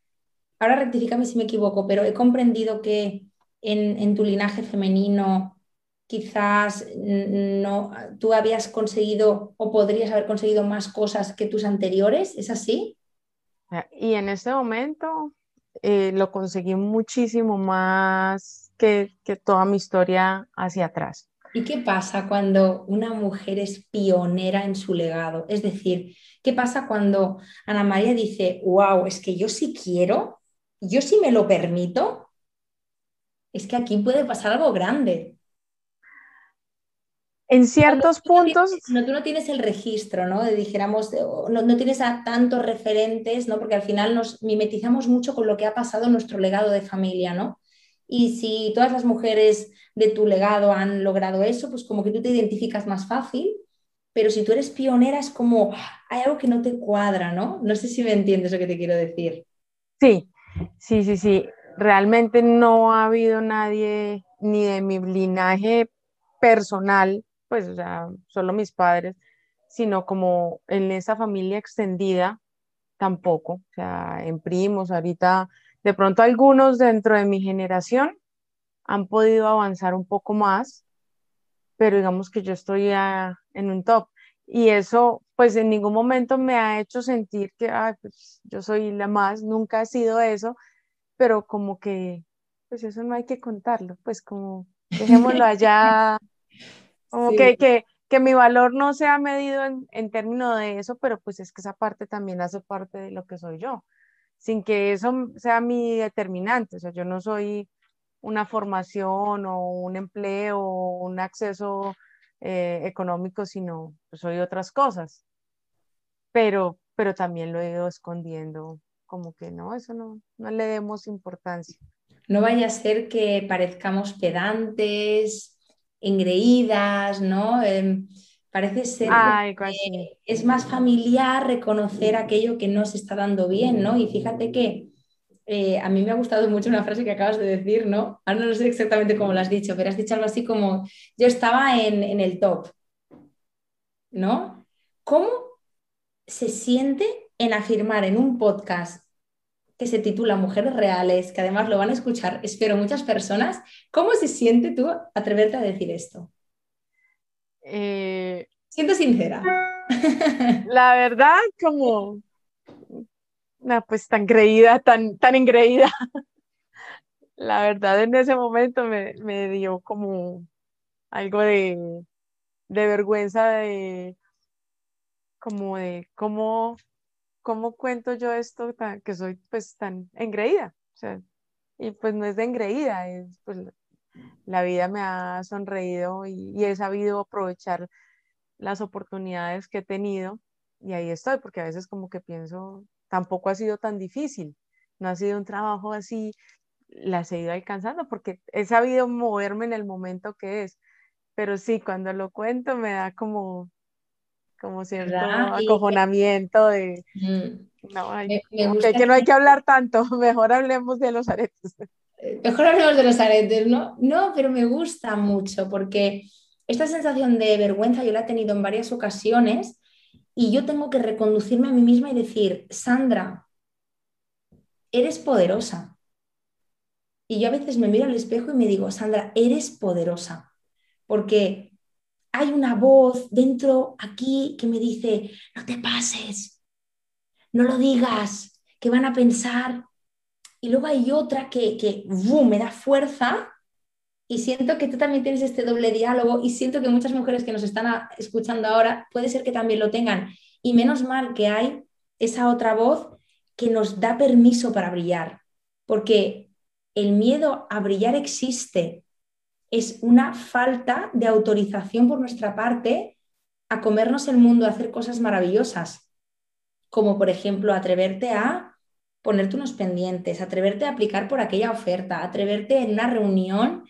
ahora rectifícame si me equivoco, pero he comprendido que en, en tu linaje femenino quizás no, tú habías conseguido o podrías haber conseguido más cosas que tus anteriores, ¿es así? Y en este momento eh, lo conseguí muchísimo más que, que toda mi historia hacia atrás. ¿Y qué pasa cuando una mujer es pionera en su legado? Es decir, ¿qué pasa cuando Ana María dice, wow, es que yo sí quiero, yo sí me lo permito? Es que aquí puede pasar algo grande. En ciertos puntos. no, tú no tienes el registro, ¿no? De, dijéramos, no, no, tienes a tantos referentes, ¿no? Porque al final nos mimetizamos mucho con lo que ha pasado en nuestro legado de familia, ¿no? Y si todas las mujeres de tu legado han logrado eso, pues como que tú te identificas más fácil, pero si tú eres pionera es como, hay algo que no te cuadra, ¿no? No sé si me entiendes lo que te quiero decir. Sí, sí, sí, sí. Realmente no ha habido nadie ni de mi linaje personal pues, o sea, solo mis padres, sino como en esa familia extendida, tampoco, o sea, en primos, ahorita, de pronto algunos dentro de mi generación han podido avanzar un poco más, pero digamos que yo estoy en un top. Y eso, pues en ningún momento me ha hecho sentir que, pues, yo soy la más, nunca he sido eso, pero como que, pues eso no hay que contarlo, pues como dejémoslo allá como que, que, que, mi valor no sea medido en, en términos de eso, pero pues es que esa parte también hace parte de lo que soy yo, sin que eso sea mi determinante. O sea, yo no soy una formación o un empleo o un acceso eh, económico, sino pues, soy otras cosas. Pero, pero también lo he ido escondiendo, como que no, eso no, no le demos importancia. No vaya a ser que parezcamos pedantes, engreídas, ¿no? Em, parece ser que es más familiar reconocer aquello que no se está dando bien, ¿no? Y fíjate que eh, a mí me ha gustado mucho una frase que acabas de decir, ¿no? Ahora no sé exactamente cómo lo has dicho, pero has dicho algo así como, yo estaba en, en el top, ¿no? ¿Cómo se siente en afirmar en un podcast que se titula Mujeres Reales, que además lo van a escuchar, espero, muchas personas. ¿Cómo se siente tú atreverte a decir esto? Eh, Siento sincera. La verdad, como, no, pues tan creída, tan, tan engreída. La verdad, en ese momento me, me dio como algo de, de vergüenza de como de cómo ¿cómo cuento yo esto que soy pues tan engreída? O sea, y pues no es de engreída, es pues la vida me ha sonreído y, he sabido aprovechar las oportunidades que he tenido y ahí estoy, porque a veces como que pienso, tampoco ha sido tan difícil, no ha sido un trabajo así, las he ido alcanzando porque he sabido moverme en el momento que es, pero sí, cuando lo cuento me da como, como cierto acojonamiento de... No, que, no hay que hablar tanto, mejor hablemos de los aretes. Mejor hablemos de los aretes, ¿no? No, pero me gusta mucho porque esta sensación de vergüenza yo la he tenido en varias ocasiones y yo tengo que reconducirme a mí misma y decir, Sandra, eres poderosa. Y yo a veces me miro al espejo y me digo, Sandra, eres poderosa. Porque hay una voz dentro aquí que me dice, no te pases, no lo digas, que van a pensar. Y luego hay otra que, me da fuerza y siento que tú también tienes este doble diálogo y siento que muchas mujeres que nos están escuchando ahora puede ser que también lo tengan. Y menos mal que hay esa otra voz que nos da permiso para brillar, porque el miedo a brillar existe, es una falta de autorización por nuestra parte a comernos el mundo, a hacer cosas maravillosas, como por ejemplo atreverte a ponerte unos pendientes, atreverte a aplicar por aquella oferta, atreverte en una reunión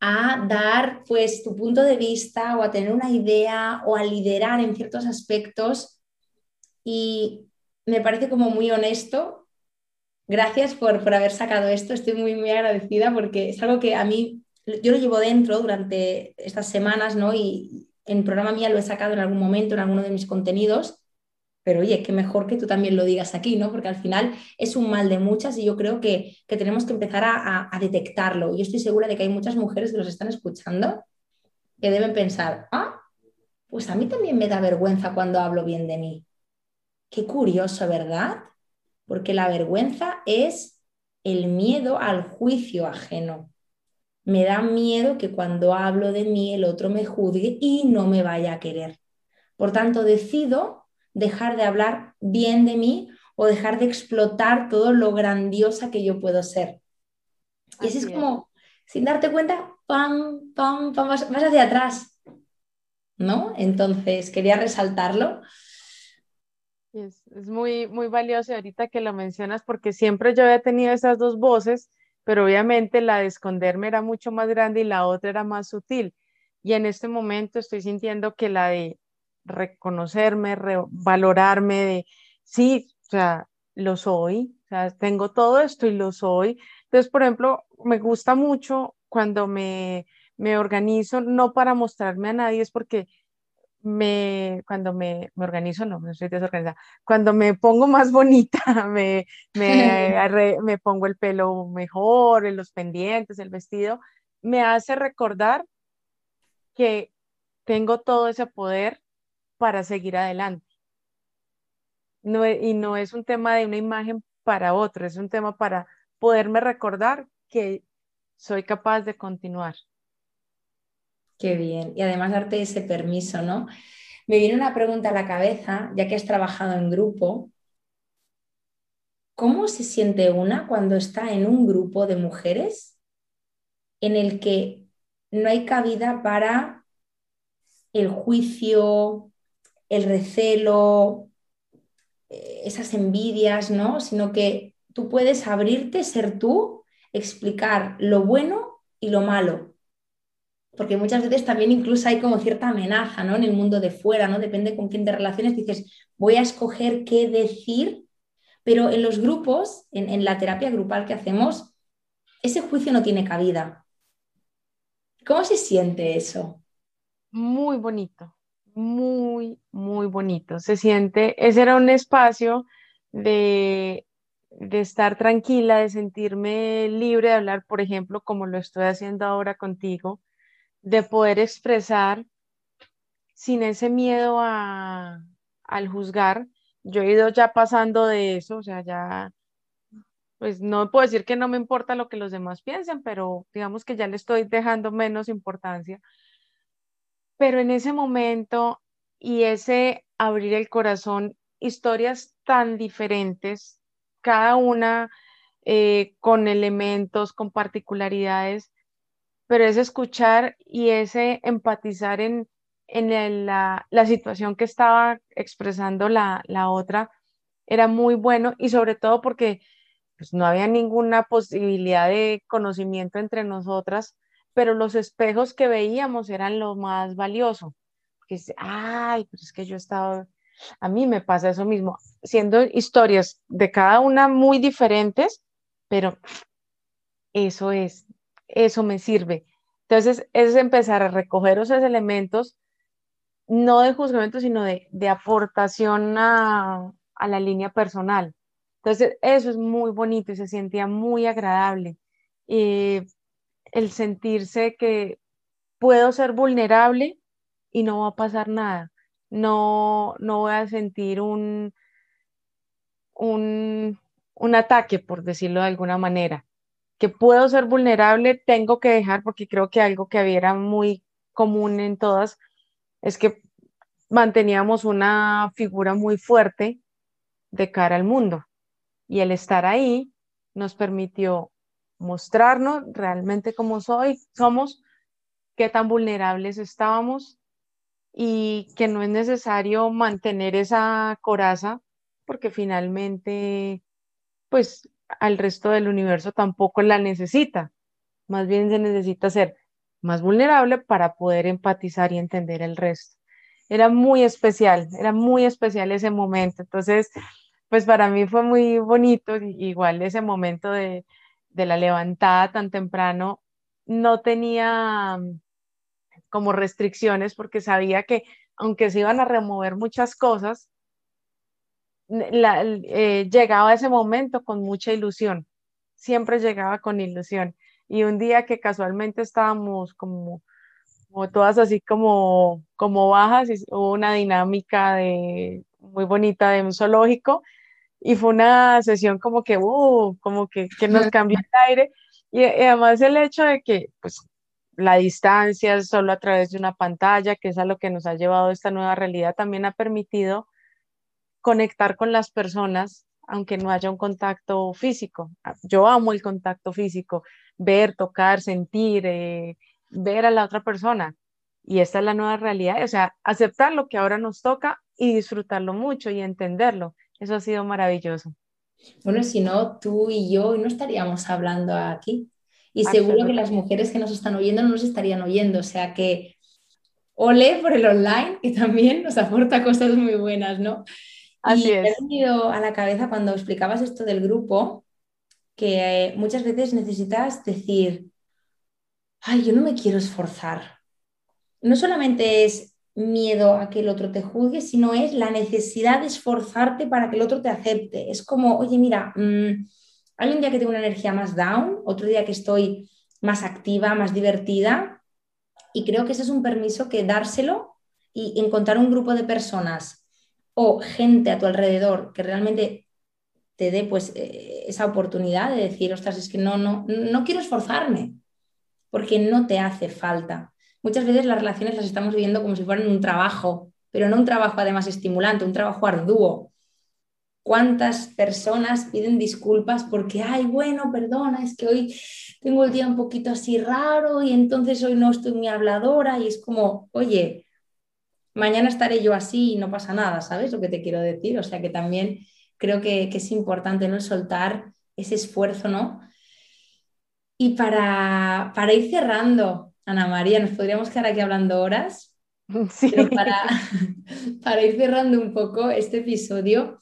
a dar pues tu punto de vista o a tener una idea o a liderar en ciertos aspectos y me parece como muy honesto. Gracias por, por haber sacado esto, estoy muy, muy agradecida porque es algo que a mí yo lo llevo dentro durante estas semanas, ¿no? Y, en programa mía lo he sacado en algún momento, en alguno de mis contenidos, pero oye, qué mejor que tú también lo digas aquí, ¿no? Porque al final es un mal de muchas y yo creo que, tenemos que empezar a, a, detectarlo. Yo estoy segura de que hay muchas mujeres que nos están escuchando que deben pensar, ah, pues a mí también me da vergüenza cuando hablo bien de mí. Qué curioso, ¿verdad? Porque la vergüenza es el miedo al juicio ajeno. Me da miedo que cuando hablo de mí el otro me juzgue y no me vaya a querer. Por tanto, decido dejar de hablar bien de mí o dejar de explotar todo lo grandiosa que yo puedo ser. Y así, es como, sin darte cuenta, pam, pam, pam, vas, hacia atrás. ¿No? Entonces, quería resaltarlo. Es, es, muy, muy valioso ahorita que lo mencionas porque siempre yo había tenido esas dos voces pero obviamente la de esconderme era mucho más grande y la otra era más sutil. Y en este momento estoy sintiendo que la de reconocerme, valorarme, de sí, o sea, lo soy, o sea, tengo todo esto y lo soy. Entonces, por ejemplo, me gusta mucho cuando me, me organizo, no para mostrarme a nadie, es porque me, cuando me, me, organizo, no, no soy desorganizada, cuando me pongo más bonita, me, me, me pongo el pelo mejor, los pendientes, el vestido, me hace recordar que tengo todo ese poder para seguir adelante. E, y no es un tema de una imagen para otro, es un tema para poderme recordar que soy capaz de continuar. Qué bien. Y además darte ese permiso, ¿no? Me viene una pregunta a la cabeza, ya que has trabajado en grupo. ¿Cómo se siente una cuando está en un grupo de mujeres en el que no hay cabida para el juicio, el recelo, eh, esas envidias, ¿no? Sino que tú puedes abrirte, ser tú, explicar lo bueno y lo malo, porque muchas veces también incluso hay como cierta amenaza, ¿no? En el mundo de fuera, ¿no? Depende con quién te relaciones, dices, voy a escoger qué decir, pero en los grupos, en, en la terapia grupal que hacemos, ese juicio no tiene cabida. ¿Cómo se siente eso? Muy bonito, muy, muy bonito. Se siente, ese era un espacio de, de estar tranquila, de sentirme libre de hablar, por ejemplo, como lo estoy haciendo ahora contigo de poder expresar sin ese miedo a, al juzgar. Yo he ido ya pasando de eso, o sea, ya, pues no puedo decir que no me importa lo que los demás piensen, pero digamos que ya le estoy dejando menos importancia. Pero en ese momento y ese abrir el corazón, historias tan diferentes, cada una eh, con elementos, con particularidades, pero es escuchar y ese empatizar en, la, situación que estaba expresando la, otra era muy bueno y sobre todo porque pues, no había ninguna posibilidad de conocimiento entre nosotras, pero los espejos que veíamos eran lo más valioso. Que ay, pues es que yo he estado, a mí me pasa eso mismo, siendo historias de cada una muy diferentes, pero eso es, eso me sirve. Entonces, es empezar a recoger esos elementos, no de juzgamiento, sino de, aportación a, la línea personal. Entonces, eso es muy bonito y se sentía muy agradable. Eh, el sentirse que puedo ser vulnerable y no va a pasar nada. No, no voy a sentir un, un, un ataque, por decirlo de alguna manera que puedo ser vulnerable, tengo que dejar, porque creo que algo que había muy común en todas es que manteníamos una figura muy fuerte de cara al mundo. Y el estar ahí nos permitió mostrarnos realmente cómo soy, somos, qué tan vulnerables estábamos y que no es necesario mantener esa coraza porque finalmente pues al resto del universo tampoco la necesita. Más bien se necesita ser más vulnerable para poder empatizar y entender el resto. Era muy especial, era muy especial ese momento. Entonces, pues para mí fue muy bonito, igual ese momento de, de la levantada tan temprano, no tenía como restricciones porque sabía que aunque se iban a remover muchas cosas, eh, llegaba ese momento con mucha ilusión, siempre llegaba con ilusión. Y un día que casualmente estábamos como, como todas así como, como bajas, hubo una dinámica de, muy bonita de un zoológico y fue una sesión como que, uh, como que, que nos cambió el aire. Y, además el hecho de que, pues, la distancia solo a través de una pantalla, que es a lo que nos ha llevado esta nueva realidad, también ha permitido conectar con las personas, aunque no haya un contacto físico. Yo amo el contacto físico, ver, tocar, sentir, eh, ver a la otra persona. Y esta es la nueva realidad, o sea, aceptar lo que ahora nos toca y disfrutarlo mucho y entenderlo. Eso ha sido maravilloso. Bueno, si no, tú y yo no estaríamos hablando aquí. Y seguro que las mujeres que nos están oyendo no nos estarían oyendo. O sea que ole por el online, que también nos aporta cosas muy buenas, ¿no? Así y es. me ha venido a la cabeza cuando explicabas esto del grupo, que eh, muchas veces necesitas decir, ay, yo no me quiero esforzar. No solamente es miedo a que el otro te juzgue, sino es la necesidad de esforzarte para que el otro te acepte. Es como, oye, mira, mm, hay un día que tengo una energía más down, otro día que estoy más activa, más divertida, y creo que ese es un permiso que dárselo y encontrar un grupo de personas o gente a tu alrededor que realmente te dé pues eh, esa oportunidad de decir, ostras, es que no, no, no quiero esforzarme, porque no te hace falta muchas veces las relaciones las estamos viviendo como si fueran un trabajo, pero no un trabajo además estimulante, un trabajo arduo. ¿Cuántas personas piden disculpas porque, ay, bueno, perdona, es que hoy tengo el día un poquito así raro y entonces hoy no estoy muy habladora y es como, oye, mañana estaré yo así y no pasa nada, ¿sabes lo que te quiero decir? O sea que también creo que, que es importante no soltar ese esfuerzo, ¿no? Y para, para ir cerrando, Ana María, nos podríamos quedar aquí hablando horas, pero para, para ir cerrando un poco este episodio,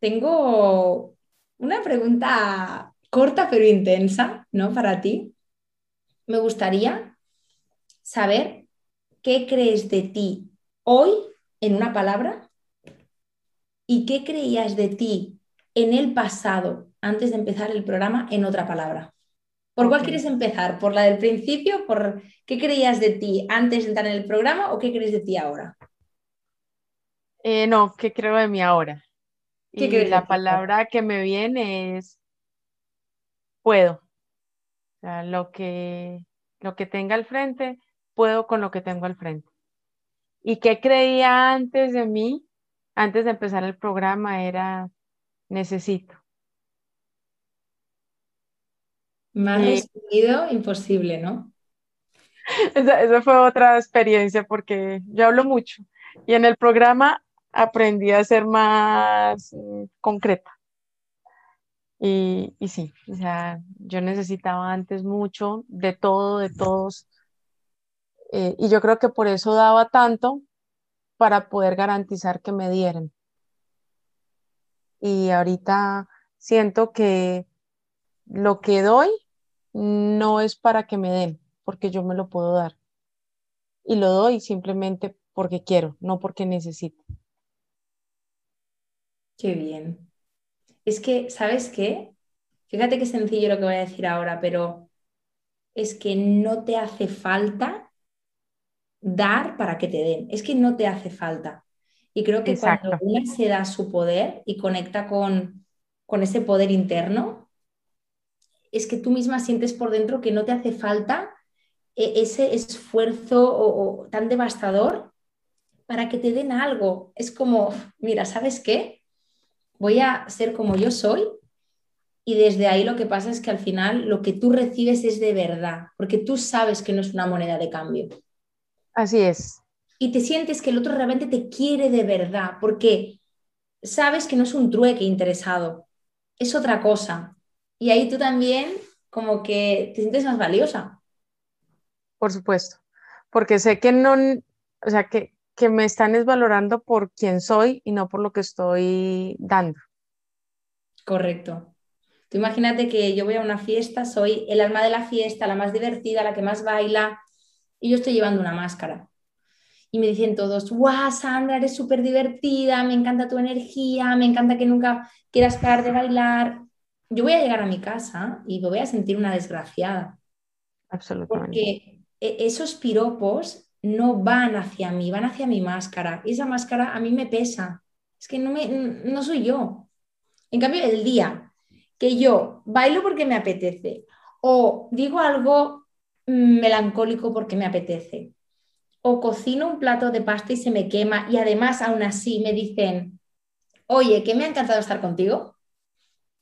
tengo una pregunta corta pero intensa, ¿no? Para ti. Me gustaría saber qué crees de ti hoy en una palabra y qué creías de ti en el pasado antes de empezar el programa en otra palabra. ¿Por cuál quieres empezar? ¿Por la del principio? ¿Por qué creías de ti antes de entrar en el programa o qué crees de ti ahora? Eh, no, ¿qué creo de mí ahora? ¿Qué y la palabra que me viene es puedo. O sea, lo que, lo que tenga al frente, puedo con lo que tengo al frente. ¿Y qué creía antes de mí, antes de empezar el programa? Era necesito. Más resumido, imposible, ¿no? Esa, fue otra experiencia porque yo hablo mucho y en el programa aprendí a ser más mm, concreta. Y, y, sí, o sea, yo necesitaba antes mucho de todo, de todos. Eh, y yo creo que por eso daba tanto para poder garantizar que me dieran. Y ahorita siento que lo que doy no es para que me den, porque yo me lo puedo dar. Y lo doy simplemente porque quiero, no porque necesito. Qué bien. Es que, ¿sabes qué? Fíjate qué sencillo lo que voy a decir ahora, pero es que no te hace falta dar para que te den. Es que no te hace falta. Y creo que cuando una se da su poder y conecta con, con ese poder interno, es que tú misma sientes por dentro que no te hace falta eh, ese esfuerzo tan devastador para que te den algo. Es como, mira, ¿sabes qué? Voy a ser como yo soy y desde ahí lo que pasa es que al final lo que tú recibes es de verdad, porque tú sabes que no es una moneda de cambio. Así es. Y te sientes que el otro realmente te quiere de verdad, porque sabes que no es un trueque interesado, es otra cosa. Y ahí tú también como que te sientes más valiosa. Por supuesto, porque sé que no, o sea, que, que me están desvalorando por quién soy y no por lo que estoy dando. Correcto. Tú imagínate que yo voy a una fiesta, soy el alma de la fiesta, la más divertida, la que más baila, y yo estoy llevando una máscara. Y me dicen todos, guau, Sandra, eres súper divertida, me encanta tu energía, me encanta que nunca quieras parar de bailar. Yo voy a llegar a mi casa y me voy a sentir una desgraciada. Absolutamente. Porque e-, esos piropos no van hacia mí, van hacia mi máscara. Y esa máscara a mí me pesa. Es que no, me, no soy yo. En cambio, el día que yo bailo porque me apetece o digo algo melancólico porque me apetece o cocino un plato de pasta y se me quema y además aún así me dicen, oye, que me ha encantado estar contigo,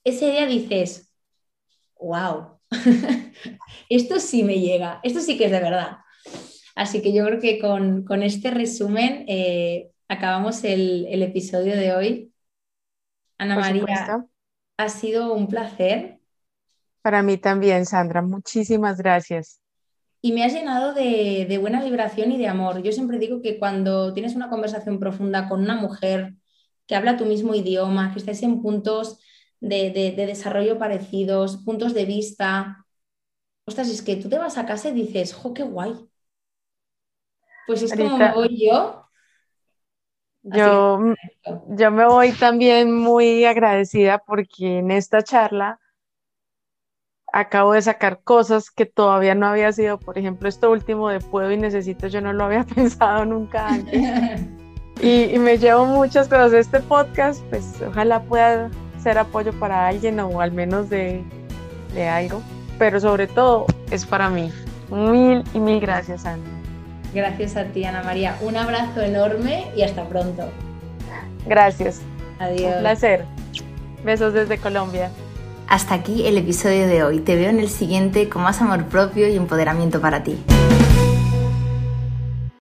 ese día dices, wow, esto sí me llega, esto sí que es de verdad. Así que yo creo que con, este resumen eh, acabamos el, episodio de hoy. Ana María, ha sido un placer. Para mí también, Sandra. Muchísimas gracias. Y me has llenado de, buena vibración y de amor. Yo siempre digo que cuando tienes una conversación profunda con una mujer que habla tu mismo idioma, que estáis en puntos de, desarrollo parecidos, puntos de vista, ostras, es que tú te vas a casa y dices, ¡jo, qué guay! Pues es como me voy yo. Yo, yo me voy también muy agradecida porque en esta charla acabo de sacar cosas que todavía no había sido, por ejemplo, esto último de puedo y necesito, yo no lo había pensado nunca antes. y, me llevo muchas cosas de este podcast, pues ojalá pueda ser apoyo para alguien o al menos de, de algo, pero sobre todo es para mí. Mil y mil gracias, Ana. Gracias a ti, Ana María. Un abrazo enorme y hasta pronto. Gracias. Adiós. Un placer. Besos desde Colombia. Hasta aquí el episodio de hoy. Te veo en el siguiente con más amor propio y empoderamiento para ti.